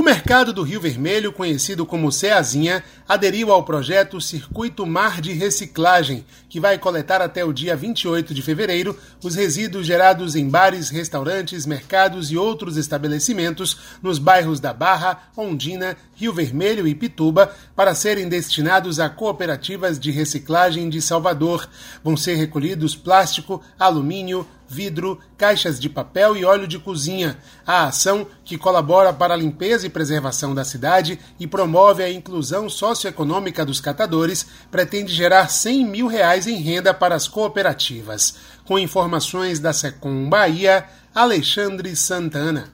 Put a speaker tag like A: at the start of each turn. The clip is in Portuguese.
A: O mercado do Rio Vermelho, conhecido como Ceazinha, aderiu ao projeto Circuito Mar de Reciclagem, que vai coletar até o dia 28 de fevereiro os resíduos gerados em bares, restaurantes, mercados e outros estabelecimentos nos bairros da Barra, Ondina, Rio Vermelho e Pituba para serem destinados a cooperativas de reciclagem de Salvador. Vão ser recolhidos plástico, alumínio, vidro, caixas de papel e óleo de cozinha. A ação, que colabora para a limpeza e preservação da cidade e promove a inclusão socioeconômica dos catadores, pretende gerar 100 mil reais em renda para as cooperativas. Com informações da Secom Bahia, Alexandre Santana.